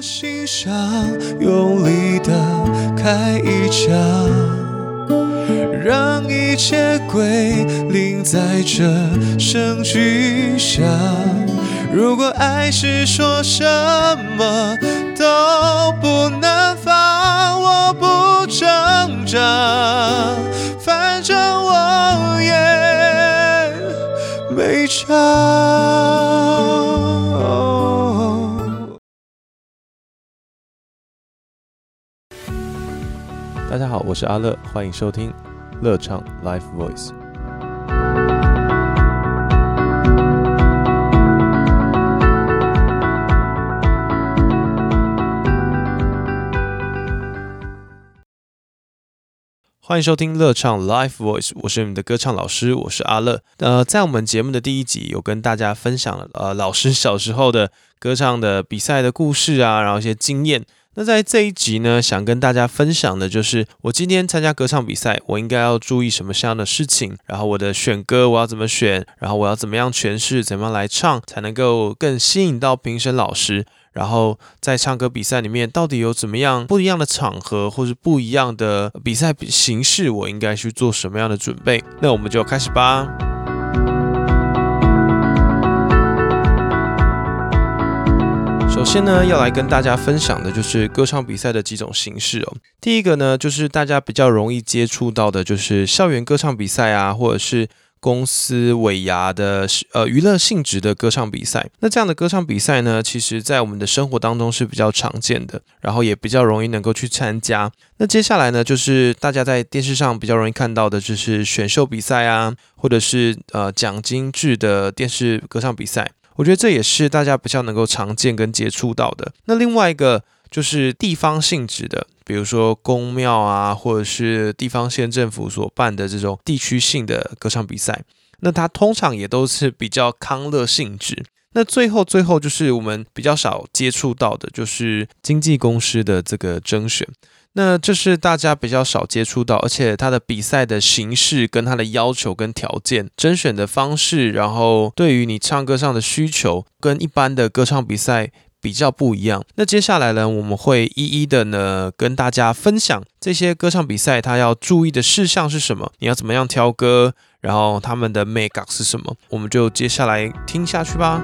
心上，用力的开一枪，让一切归零在这声巨响。如果爱是说什么都不能放，我不挣扎，反正我也没差。好，我是阿乐，欢迎收听乐唱 Live Voice。欢迎收听乐唱 Live Voice，我是你们的歌唱老师，我是阿乐。呃，在我们节目的第一集，有跟大家分享了呃老师小时候的歌唱的比赛的故事啊，然后一些经验。那在这一集呢，想跟大家分享的就是我今天参加歌唱比赛，我应该要注意什么样的事情，然后我的选歌我要怎么选，然后我要怎么样诠释，怎么样来唱，才能够更吸引到评审老师。然后在唱歌比赛里面，到底有怎么样不一样的场合，或是不一样的比赛形式，我应该去做什么样的准备？那我们就开始吧。首先呢，要来跟大家分享的就是歌唱比赛的几种形式哦。第一个呢，就是大家比较容易接触到的，就是校园歌唱比赛啊，或者是。公司尾牙的呃娱乐性质的歌唱比赛，那这样的歌唱比赛呢，其实在我们的生活当中是比较常见的，然后也比较容易能够去参加。那接下来呢，就是大家在电视上比较容易看到的，就是选秀比赛啊，或者是呃奖金制的电视歌唱比赛。我觉得这也是大家比较能够常见跟接触到的。那另外一个就是地方性质的。比如说公庙啊，或者是地方县政府所办的这种地区性的歌唱比赛，那它通常也都是比较康乐性质。那最后最后就是我们比较少接触到的，就是经纪公司的这个甄选。那这是大家比较少接触到，而且它的比赛的形式跟它的要求跟条件、甄选的方式，然后对于你唱歌上的需求，跟一般的歌唱比赛。比较不一样。那接下来呢，我们会一一的呢跟大家分享这些歌唱比赛它要注意的事项是什么，你要怎么样挑歌，然后他们的 make up 是什么，我们就接下来听下去吧。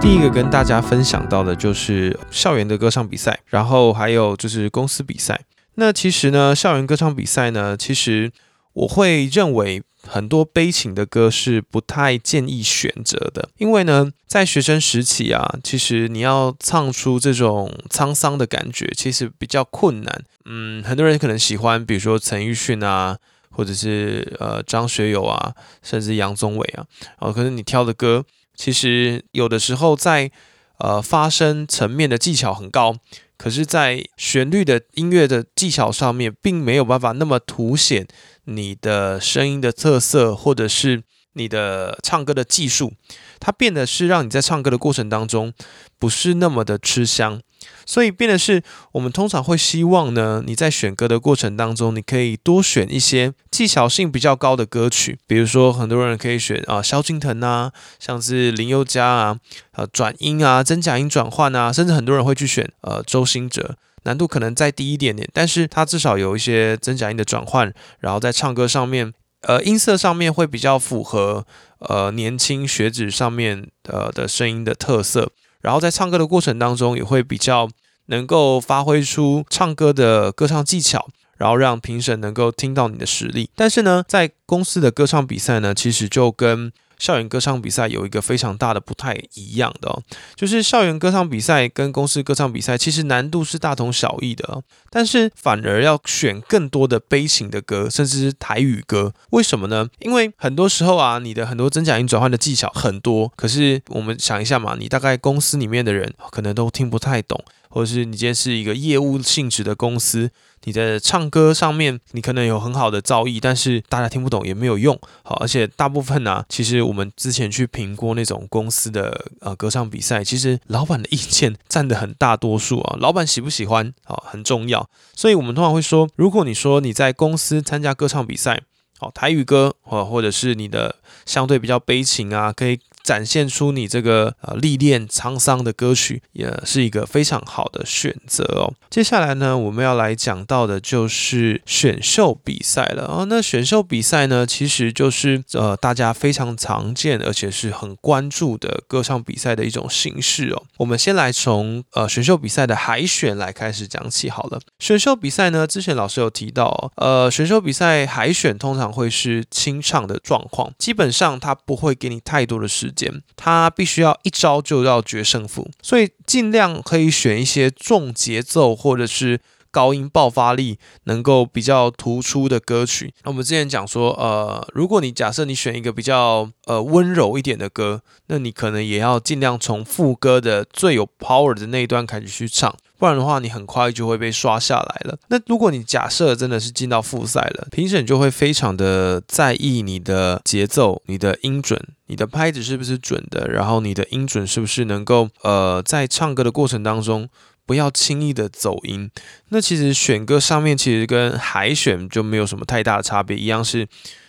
第一个跟大家分享到的就是校园的歌唱比赛，然后还有就是公司比赛。那其实呢，校园歌唱比赛呢，其实我会认为。很多悲情的歌是不太建议选择的，因为呢，在学生时期啊，其实你要唱出这种沧桑的感觉，其实比较困难。嗯，很多人可能喜欢，比如说陈奕迅啊，或者是呃张学友啊，甚至杨宗纬啊，哦，可是你挑的歌，其实有的时候在呃发声层面的技巧很高。可是，在旋律的音乐的技巧上面，并没有办法那么凸显你的声音的特色，或者是你的唱歌的技术，它变得是让你在唱歌的过程当中，不是那么的吃香。所以变的是，我们通常会希望呢，你在选歌的过程当中，你可以多选一些技巧性比较高的歌曲，比如说很多人可以选啊，萧敬腾啊，像是林宥嘉啊，呃，转音啊，真假音转换啊，甚至很多人会去选呃，周兴哲，难度可能再低一点点，但是他至少有一些真假音的转换，然后在唱歌上面，呃，音色上面会比较符合呃年轻学子上面呃的声音的特色。然后在唱歌的过程当中，也会比较能够发挥出唱歌的歌唱技巧，然后让评审能够听到你的实力。但是呢，在公司的歌唱比赛呢，其实就跟校园歌唱比赛有一个非常大的不太一样的哦，就是校园歌唱比赛跟公司歌唱比赛其实难度是大同小异的，但是反而要选更多的悲情的歌，甚至是台语歌，为什么呢？因为很多时候啊，你的很多真假音转换的技巧很多，可是我们想一下嘛，你大概公司里面的人可能都听不太懂。或者是你今天是一个业务性质的公司，你在唱歌上面你可能有很好的造诣，但是大家听不懂也没有用。好，而且大部分呢，其实我们之前去评过那种公司的呃歌唱比赛，其实老板的意见占的很大多数啊，老板喜不喜欢啊很重要。所以我们通常会说，如果你说你在公司参加歌唱比赛，好台语歌，或或者是你的相对比较悲情啊，可以。展现出你这个呃历练沧桑的歌曲，也是一个非常好的选择哦。接下来呢，我们要来讲到的就是选秀比赛了哦。那选秀比赛呢，其实就是呃大家非常常见而且是很关注的歌唱比赛的一种形式哦。我们先来从呃选秀比赛的海选来开始讲起好了。选秀比赛呢，之前老师有提到，呃，选秀比赛海选通常会是清唱的状况，基本上它不会给你太多的时间，它必须要一招就要决胜负，所以尽量可以选一些重节奏或者是高音爆发力能够比较突出的歌曲。那我们之前讲说，呃，如果你假设你选一个比较呃温柔一点的歌，那你可能也要尽量从副歌的最有 power 的那一段开始去唱。不然的话，你很快就会被刷下来了。那如果你假设真的是进到复赛了，评审就会非常的在意你的节奏、你的音准、你的拍子是不是准的，然后你的音准是不是能够呃在唱歌的过程当中不要轻易的走音。那其实选歌上面其实跟海选就没有什么太大的差别，一样是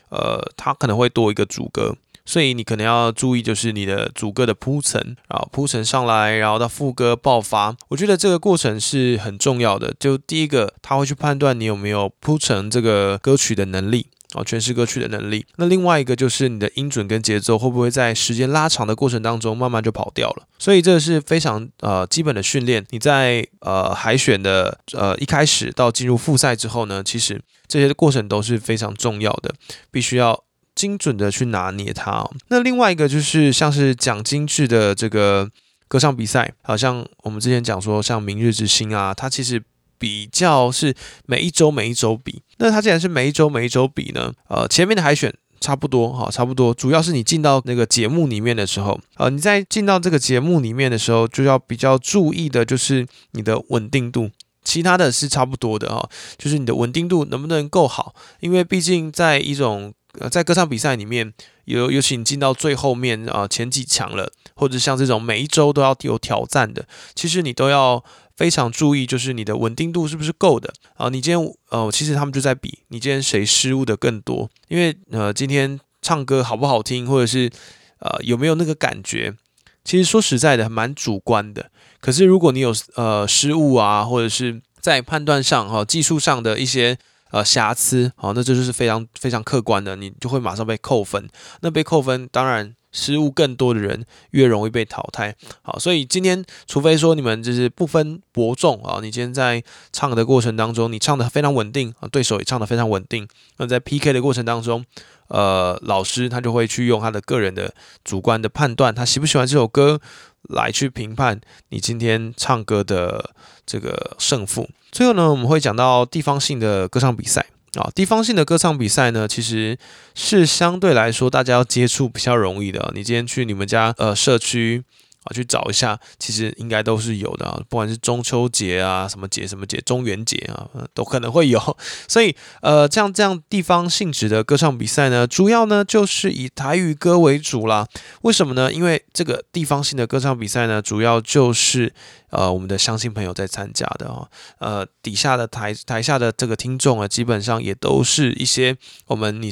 呃它可能会多一个主歌。所以你可能要注意，就是你的主歌的铺陈，然后铺陈上来，然后到副歌爆发。我觉得这个过程是很重要的。就第一个，他会去判断你有没有铺陈这个歌曲的能力，哦，诠释歌曲的能力。那另外一个就是你的音准跟节奏会不会在时间拉长的过程当中慢慢就跑掉了。所以这是非常呃基本的训练。你在呃海选的呃一开始到进入复赛之后呢，其实这些过程都是非常重要的，必须要。精准的去拿捏它。那另外一个就是像是奖金制的这个歌唱比赛，好像我们之前讲说，像明日之星啊，它其实比较是每一周每一周比。那它既然是每一周每一周比呢，呃，前面的海选差不多哈，差不多。主要是你进到那个节目里面的时候，呃，你在进到这个节目里面的时候，就要比较注意的就是你的稳定度。其他的是差不多的哈，就是你的稳定度能不能够好？因为毕竟在一种呃，在歌唱比赛里面，有尤其你进到最后面啊，前几强了，或者像这种每一周都要有挑战的，其实你都要非常注意，就是你的稳定度是不是够的啊？你今天呃，其实他们就在比你今天谁失误的更多，因为呃，今天唱歌好不好听，或者是呃有没有那个感觉，其实说实在的，蛮主观的。可是如果你有呃失误啊，或者是在判断上哈，技术上的一些。呃，瑕疵，好，那这就是非常非常客观的，你就会马上被扣分。那被扣分，当然失误更多的人越容易被淘汰。好，所以今天，除非说你们就是不分伯仲啊，你今天在唱的过程当中，你唱的非常稳定啊，对手也唱的非常稳定。那在 PK 的过程当中，呃，老师他就会去用他的个人的主观的判断，他喜不喜欢这首歌。来去评判你今天唱歌的这个胜负。最后呢，我们会讲到地方性的歌唱比赛啊。地方性的歌唱比赛呢，其实是相对来说大家要接触比较容易的。你今天去你们家呃社区。啊，去找一下，其实应该都是有的啊，不管是中秋节啊，什么节什么节，中元节啊，都可能会有。所以，呃，像这样地方性质的歌唱比赛呢，主要呢就是以台语歌为主啦。为什么呢？因为这个地方性的歌唱比赛呢，主要就是呃我们的乡亲朋友在参加的哦。呃，底下的台台下的这个听众啊，基本上也都是一些我们你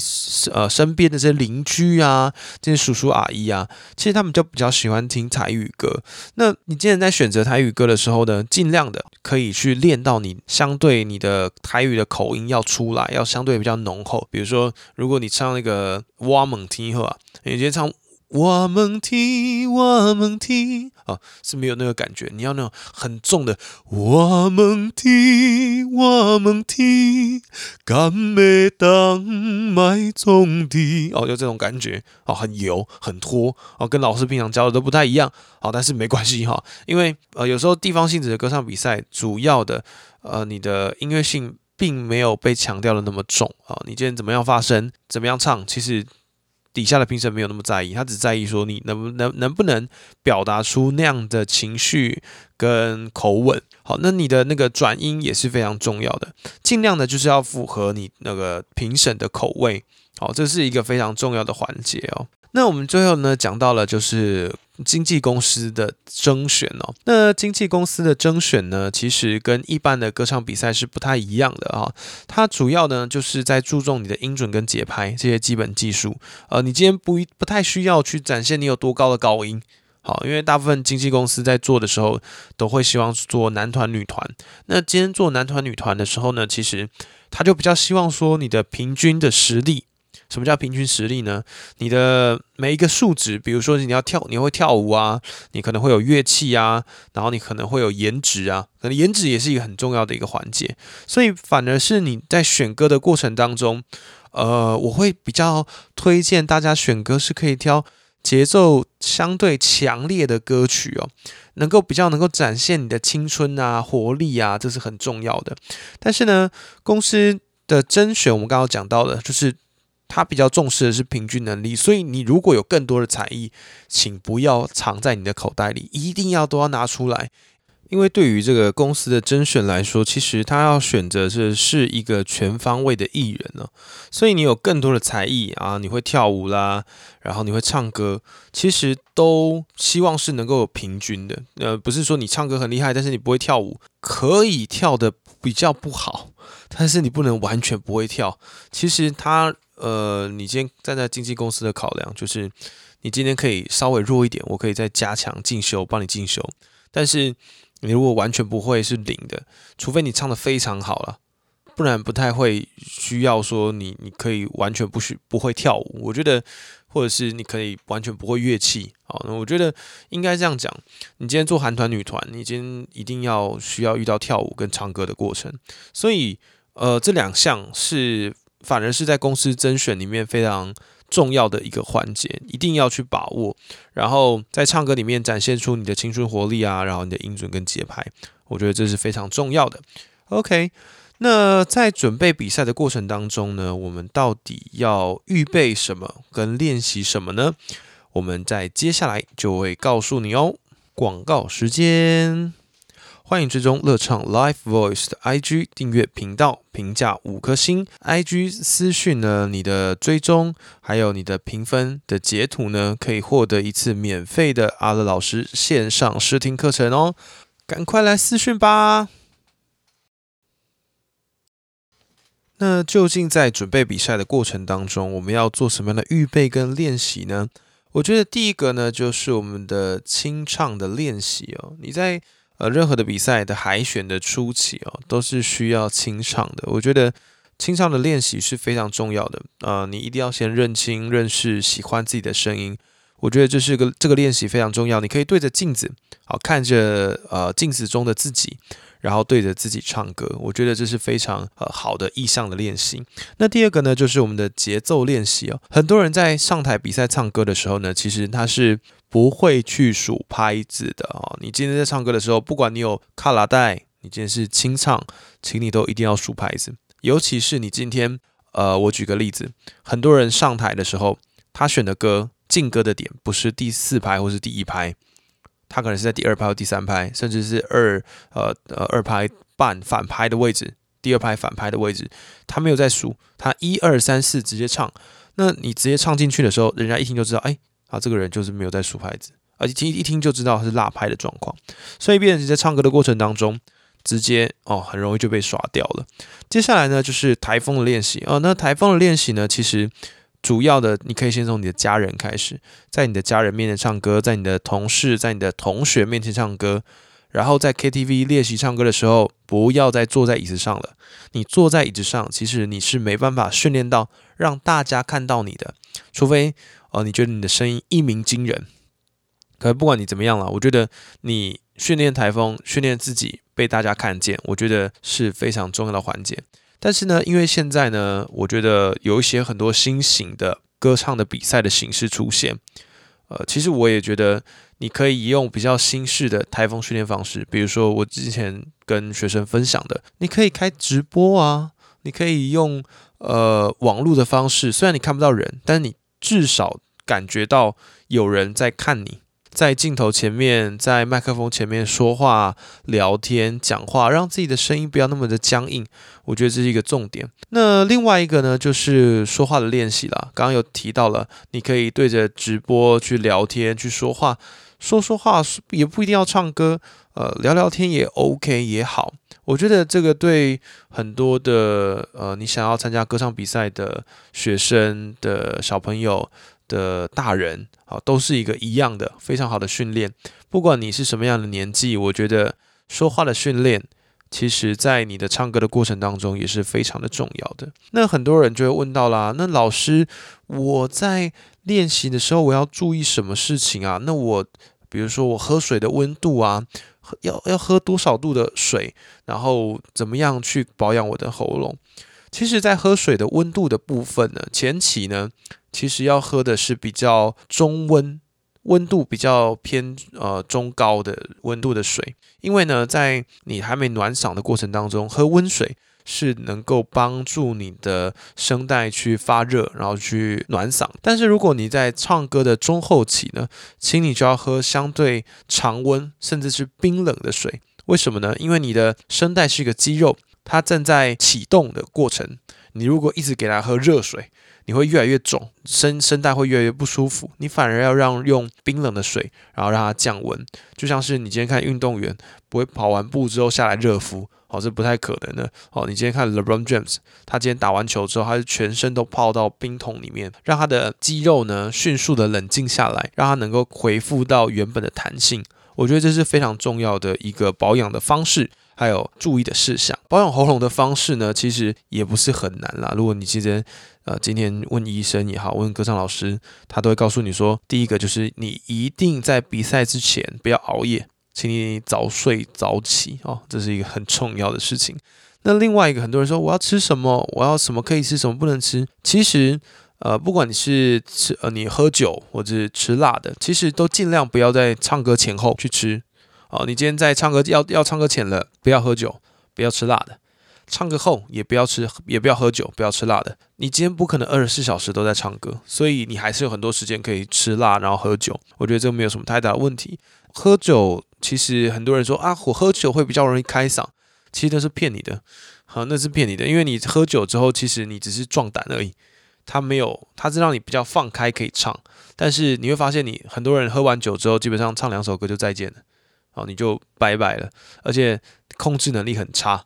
呃身边的这些邻居啊，这些叔叔阿姨啊，其实他们就比较喜欢听台语。歌，那你今天在选择台语歌的时候呢，尽量的可以去练到你相对你的台语的口音要出来，要相对比较浓厚。比如说，如果你唱那个挖猛听后啊，你今天唱。我们听，我们听，啊，是没有那个感觉。你要那种很重的，我们听，我们听，敢要当麦种地，哦，就这种感觉，哦，很油，很拖，哦，跟老师平常教的都不太一样，好，但是没关系哈，因为呃，有时候地方性质的歌唱比赛，主要的呃，你的音乐性并没有被强调的那么重啊，你今天怎么样发声，怎么样唱，其实。底下的评审没有那么在意，他只在意说你能不能能不能表达出那样的情绪跟口吻。好，那你的那个转音也是非常重要的，尽量的就是要符合你那个评审的口味。好，这是一个非常重要的环节哦。那我们最后呢讲到了就是经纪公司的征选哦。那经纪公司的征选呢，其实跟一般的歌唱比赛是不太一样的啊。它主要呢就是在注重你的音准跟节拍这些基本技术。呃，你今天不不太需要去展现你有多高的高音。好，因为大部分经纪公司在做的时候，都会希望做男团、女团。那今天做男团、女团的时候呢，其实他就比较希望说你的平均的实力。什么叫平均实力呢？你的每一个数值，比如说你要跳，你会跳舞啊，你可能会有乐器啊，然后你可能会有颜值啊，可能颜值也是一个很重要的一个环节。所以反而是你在选歌的过程当中，呃，我会比较推荐大家选歌是可以挑。节奏相对强烈的歌曲哦，能够比较能够展现你的青春啊、活力啊，这是很重要的。但是呢，公司的甄选我们刚刚讲到的，就是他比较重视的是平均能力。所以你如果有更多的才艺，请不要藏在你的口袋里，一定要都要拿出来。因为对于这个公司的甄选来说，其实他要选择的是一个全方位的艺人呢，所以你有更多的才艺啊，你会跳舞啦，然后你会唱歌，其实都希望是能够有平均的。呃，不是说你唱歌很厉害，但是你不会跳舞，可以跳的比较不好，但是你不能完全不会跳。其实他呃，你今天站在经纪公司的考量，就是你今天可以稍微弱一点，我可以再加强进修，帮你进修，但是。你如果完全不会是零的，除非你唱的非常好了，不然不太会需要说你你可以完全不需不会跳舞。我觉得，或者是你可以完全不会乐器。好，那我觉得应该这样讲。你今天做韩团、女团，你今天一定要需要遇到跳舞跟唱歌的过程。所以，呃，这两项是反而是在公司甄选里面非常。重要的一个环节，一定要去把握，然后在唱歌里面展现出你的青春活力啊，然后你的音准跟节拍，我觉得这是非常重要的。OK，那在准备比赛的过程当中呢，我们到底要预备什么跟练习什么呢？我们在接下来就会告诉你哦。广告时间。欢迎追踪乐唱 Live Voice 的 IG 订阅频道，评价五颗星。IG 私讯呢，你的追踪还有你的评分的截图呢，可以获得一次免费的阿乐老师线上试听课程哦。赶快来私讯吧！那究竟在准备比赛的过程当中，我们要做什么样的预备跟练习呢？我觉得第一个呢，就是我们的清唱的练习哦。你在呃，任何的比赛的海选的初期哦，都是需要清唱的。我觉得清唱的练习是非常重要的。呃，你一定要先认清、认识、喜欢自己的声音。我觉得这是个这个练习非常重要。你可以对着镜子，好看着呃镜子中的自己。然后对着自己唱歌，我觉得这是非常呃好的意向的练习。那第二个呢，就是我们的节奏练习哦。很多人在上台比赛唱歌的时候呢，其实他是不会去数拍子的哦。你今天在唱歌的时候，不管你有卡拉带，你今天是清唱，请你都一定要数拍子。尤其是你今天，呃，我举个例子，很多人上台的时候，他选的歌进歌的点不是第四拍或是第一拍。他可能是在第二拍或第三拍，甚至是二呃呃二拍半反拍的位置，第二拍反拍的位置，他没有在数，他一二三四直接唱。那你直接唱进去的时候，人家一听就知道，哎，啊这个人就是没有在数拍子，而且听一听就知道他是落拍的状况。所以，变成在唱歌的过程当中，直接哦很容易就被耍掉了。接下来呢，就是台风的练习哦。那台风的练习呢，其实。主要的，你可以先从你的家人开始，在你的家人面前唱歌，在你的同事、在你的同学面前唱歌，然后在 KTV 练习唱歌的时候，不要再坐在椅子上了。你坐在椅子上，其实你是没办法训练到让大家看到你的，除非哦，你觉得你的声音一鸣惊人。可不管你怎么样了，我觉得你训练台风、训练自己被大家看见，我觉得是非常重要的环节。但是呢，因为现在呢，我觉得有一些很多新型的歌唱的比赛的形式出现，呃，其实我也觉得你可以用比较新式的台风训练方式，比如说我之前跟学生分享的，你可以开直播啊，你可以用呃网络的方式，虽然你看不到人，但是你至少感觉到有人在看你。在镜头前面，在麦克风前面说话、聊天、讲话，让自己的声音不要那么的僵硬。我觉得这是一个重点。那另外一个呢，就是说话的练习了。刚刚有提到了，你可以对着直播去聊天、去说话，说说话也不一定要唱歌，呃，聊聊天也 OK 也好。我觉得这个对很多的呃，你想要参加歌唱比赛的学生的小朋友的大人啊，都是一个一样的非常好的训练。不管你是什么样的年纪，我觉得说话的训练。其实，在你的唱歌的过程当中，也是非常的重要的。那很多人就会问到啦，那老师，我在练习的时候，我要注意什么事情啊？那我，比如说我喝水的温度啊，要要喝多少度的水，然后怎么样去保养我的喉咙？其实，在喝水的温度的部分呢，前期呢，其实要喝的是比较中温。温度比较偏呃中高的温度的水，因为呢，在你还没暖嗓的过程当中，喝温水是能够帮助你的声带去发热，然后去暖嗓。但是如果你在唱歌的中后期呢，请你就要喝相对常温甚至是冰冷的水。为什么呢？因为你的声带是一个肌肉，它正在启动的过程。你如果一直给它喝热水，你会越来越肿，声声带会越来越不舒服。你反而要让用冰冷的水，然后让它降温。就像是你今天看运动员不会跑完步之后下来热敷，哦，这不太可能的。哦，你今天看 LeBron James，他今天打完球之后，他是全身都泡到冰桶里面，让他的肌肉呢迅速的冷静下来，让他能够恢复到原本的弹性。我觉得这是非常重要的一个保养的方式。还有注意的事项，保养喉咙的方式呢，其实也不是很难啦。如果你今天呃今天问医生也好，问歌唱老师，他都会告诉你说，第一个就是你一定在比赛之前不要熬夜，请你早睡早起哦，这是一个很重要的事情。那另外一个，很多人说我要吃什么，我要什么可以吃，什么不能吃。其实呃，不管你是吃呃你喝酒或者是吃辣的，其实都尽量不要在唱歌前后去吃。哦，你今天在唱歌要要唱歌前了，不要喝酒，不要吃辣的；唱歌后也不要吃，也不要喝酒，不要吃辣的。你今天不可能二十四小时都在唱歌，所以你还是有很多时间可以吃辣，然后喝酒。我觉得这没有什么太大的问题。喝酒其实很多人说啊，我喝酒会比较容易开嗓，其实那是骗你的，好，那是骗你的，因为你喝酒之后，其实你只是壮胆而已，他没有，他是让你比较放开可以唱，但是你会发现，你很多人喝完酒之后，基本上唱两首歌就再见了。好，你就拜拜了，而且控制能力很差。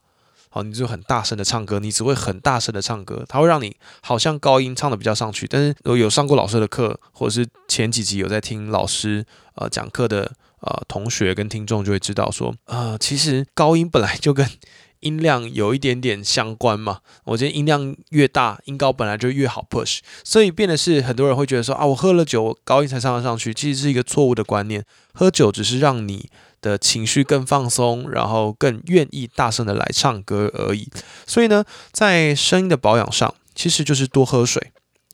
好，你就很大声的唱歌，你只会很大声的唱歌，它会让你好像高音唱的比较上去。但是有上过老师的课，或者是前几集有在听老师呃讲课的呃同学跟听众就会知道说，呃，其实高音本来就跟音量有一点点相关嘛。我觉得音量越大，音高本来就越好 push，所以变的是很多人会觉得说啊，我喝了酒，高音才上得上去，其实是一个错误的观念。喝酒只是让你的情绪更放松，然后更愿意大声的来唱歌而已。所以呢，在声音的保养上，其实就是多喝水。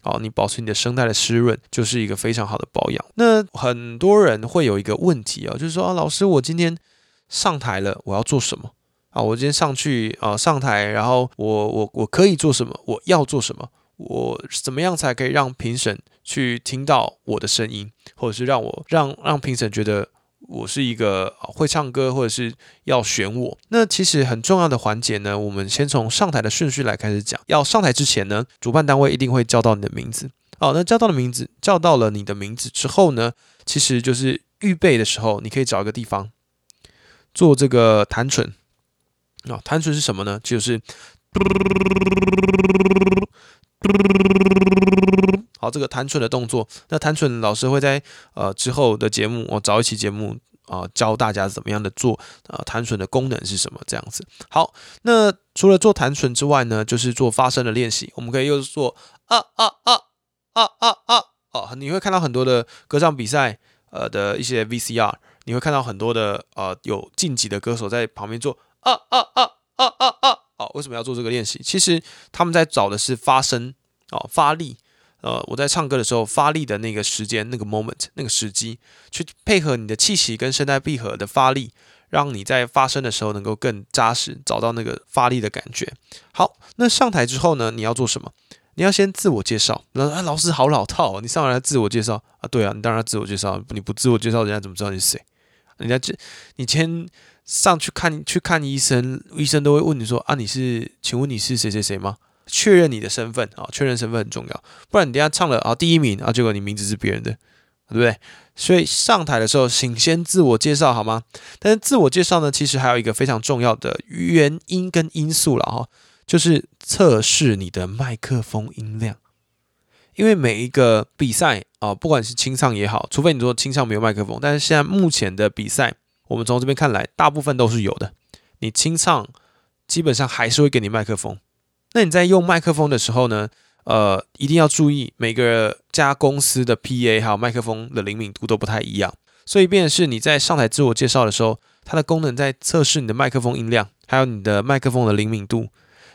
好，你保持你的声带的湿润，就是一个非常好的保养。那很多人会有一个问题啊，就是说啊，老师，我今天上台了，我要做什么啊？我今天上去啊，上台，然后我我我可以做什么？我要做什么？我怎么样才可以让评审去听到我的声音，或者是让我让让评审觉得？我是一个会唱歌，或者是要选我。那其实很重要的环节呢，我们先从上台的顺序来开始讲。要上台之前呢，主办单位一定会叫到你的名字。哦，那叫到的名字，叫到了你的名字之后呢，其实就是预备的时候，你可以找一个地方做这个弹唇。啊，弹唇是什么呢？就是。好，这个弹唇的动作，那弹唇老师会在呃之后的节目，我找一期节目啊，教大家怎么样的做呃弹唇的功能是什么这样子。好，那除了做弹唇之外呢，就是做发声的练习，我们可以又做啊啊啊啊啊啊哦，你会看到很多的歌唱比赛呃的一些 VCR，你会看到很多的呃有晋级的歌手在旁边做啊啊啊啊啊啊，哦，为什么要做这个练习？其实他们在找的是发声哦，发力。呃，我在唱歌的时候发力的那个时间、那个 moment、那个时机，去配合你的气息跟声带闭合的发力，让你在发声的时候能够更扎实，找到那个发力的感觉。好，那上台之后呢，你要做什么？你要先自我介绍。那啊，老师好老套，你上来自我介绍啊？对啊，你当然要自我介绍，你不自我介绍，人家怎么知道你是谁？人家这你先上去看去看医生，医生都会问你说啊，你是，请问你是谁谁谁吗？确认你的身份啊，确认身份很重要，不然你等下唱了啊第一名啊，结果你名字是别人的，对不对？所以上台的时候，请先自我介绍好吗？但是自我介绍呢，其实还有一个非常重要的原因跟因素了哈，就是测试你的麦克风音量。因为每一个比赛啊，不管是清唱也好，除非你说清唱没有麦克风，但是现在目前的比赛，我们从这边看来，大部分都是有的。你清唱基本上还是会给你麦克风。那你在用麦克风的时候呢？呃，一定要注意每个家公司的 PA 还有麦克风的灵敏度都不太一样，所以便是你在上台自我介绍的时候，它的功能在测试你的麦克风音量，还有你的麦克风的灵敏度。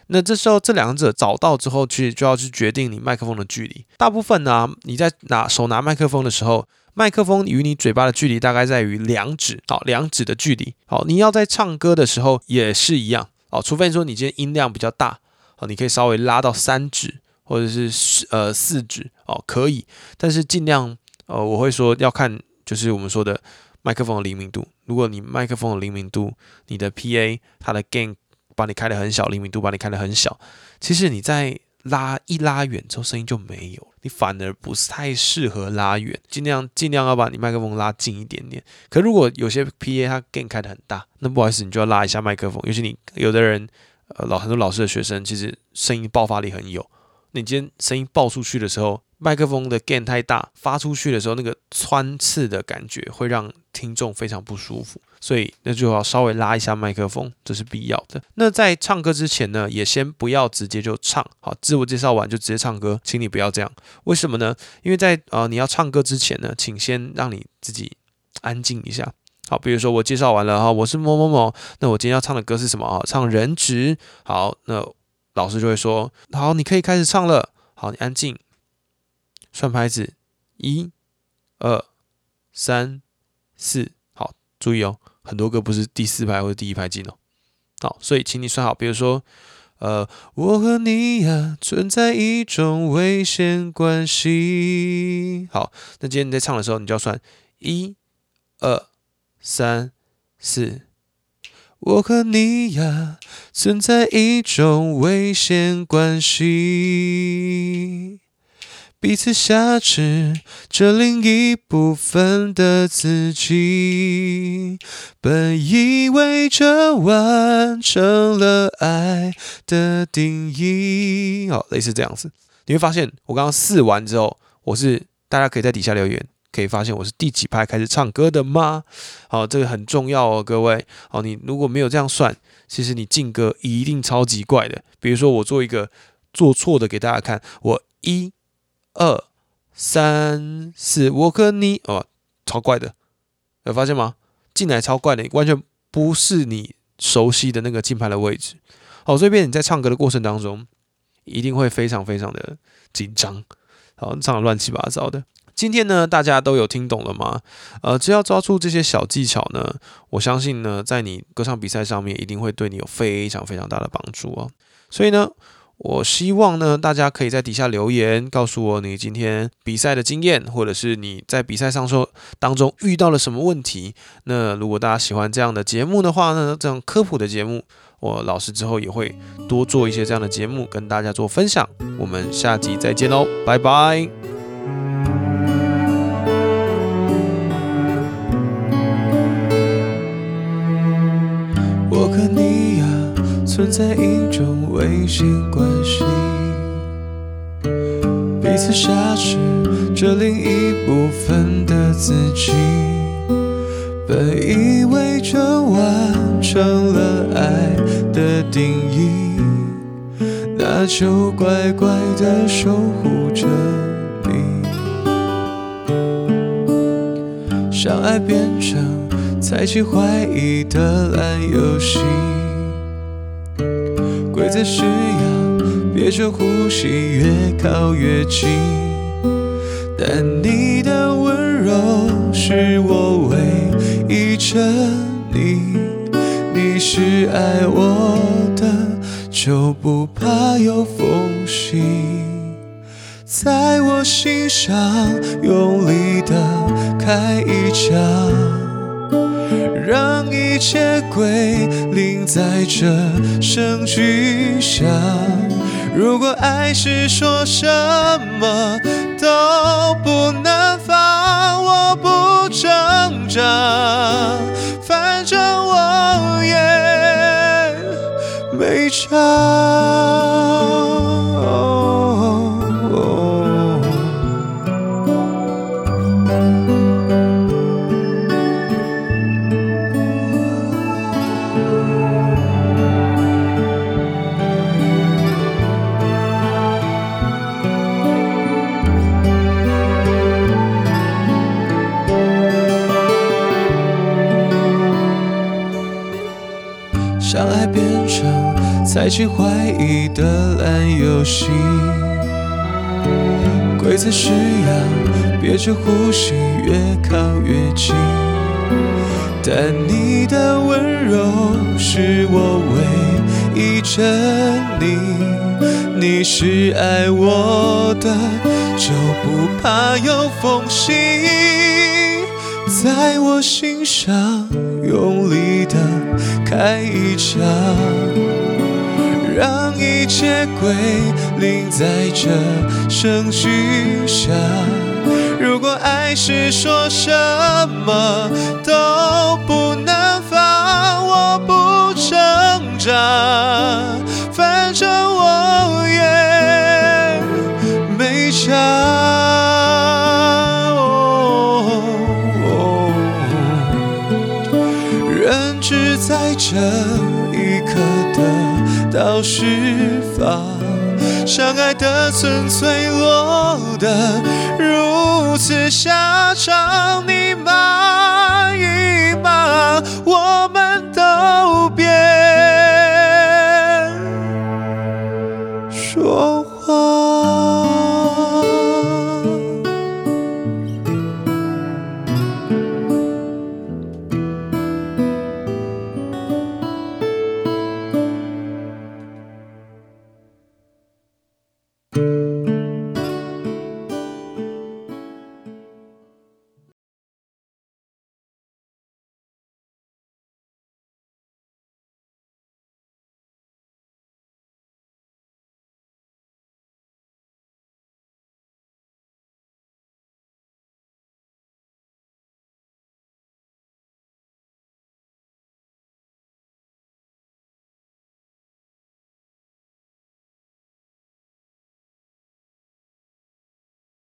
那这时候这两者找到之后，去就要去决定你麦克风的距离。大部分呢，你在拿手拿麦克风的时候，麦克风与你嘴巴的距离大概在于两指，好，两指的距离。好，你要在唱歌的时候也是一样，哦，除非说你今天音量比较大，哦，你可以稍微拉到三指。或者是呃四指哦可以，但是尽量呃我会说要看就是我们说的麦克风的灵敏度。如果你麦克风的灵敏度，你的 PA 它的 gain 把你开的很小，灵敏度把你开的很小，其实你在拉一拉远之后声音就没有，你反而不是太适合拉远，尽量尽量要把你麦克风拉近一点点。可如果有些 PA 它 gain 开的很大，那不好意思，你就要拉一下麦克风。尤其你有的人呃老很多老师的学生，其实声音爆发力很有。你今天声音爆出去的时候，麦克风的 gain 太大，发出去的时候那个穿刺的感觉会让听众非常不舒服，所以那就要稍微拉一下麦克风，这是必要的。那在唱歌之前呢，也先不要直接就唱，好，自我介绍完就直接唱歌，请你不要这样。为什么呢？因为在呃你要唱歌之前呢，请先让你自己安静一下。好，比如说我介绍完了哈，我是某某某，那我今天要唱的歌是什么啊？唱人质。好，那。老师就会说：“好，你可以开始唱了。好，你安静，算拍子，一、二、三、四。好，注意哦，很多歌不是第四排或者第一排进哦。好，所以请你算好。比如说，呃，我和你呀存在一种危险关系。好，那今天你在唱的时候，你就要算一、二、三、四。”我和你呀，存在一种危险关系，彼此挟持着另一部分的自己。本以为这完成了爱的定义。好，类似这样子，你会发现我刚刚试完之后，我是大家可以在底下留言。可以发现我是第几拍开始唱歌的吗？好，这个很重要哦，各位。好，你如果没有这样算，其实你进歌一定超级怪的。比如说我做一个做错的给大家看，我一、二、三、四，我跟你哦，超怪的，有发现吗？进来超怪的，完全不是你熟悉的那个进牌的位置。好，这边你在唱歌的过程当中，一定会非常非常的紧张，好，唱的乱七八糟的。今天呢，大家都有听懂了吗？呃，只要抓住这些小技巧呢，我相信呢，在你歌唱比赛上面一定会对你有非常非常大的帮助哦。所以呢，我希望呢，大家可以在底下留言，告诉我你今天比赛的经验，或者是你在比赛上说当中遇到了什么问题。那如果大家喜欢这样的节目的话呢，这样科普的节目，我老师之后也会多做一些这样的节目跟大家做分享。我们下集再见喽，拜拜。我和你，存在一种危险关系，彼此挟持着另一部分的自己。本以为这完成了爱的定义，那就乖乖的守护着你。相爱变成。猜忌怀疑的烂游戏，在需要憋着呼吸，越靠越近。但你的温柔是我唯一真理，你是爱我的，就不怕有缝隙。在我心上用力的开一枪，让一切归零在这声巨响。如果爱是说什么都不能放，我不挣扎，反正我也没差。成猜情怀疑的烂游戏，规则是要憋着呼吸，越靠越近。但你的温柔是我唯一真理，你是爱我的，就不怕有缝隙，在我心上用力的。开一枪，一切归零，在这声巨响。如果爱是说什么都相爱的纯粹落得如此下场，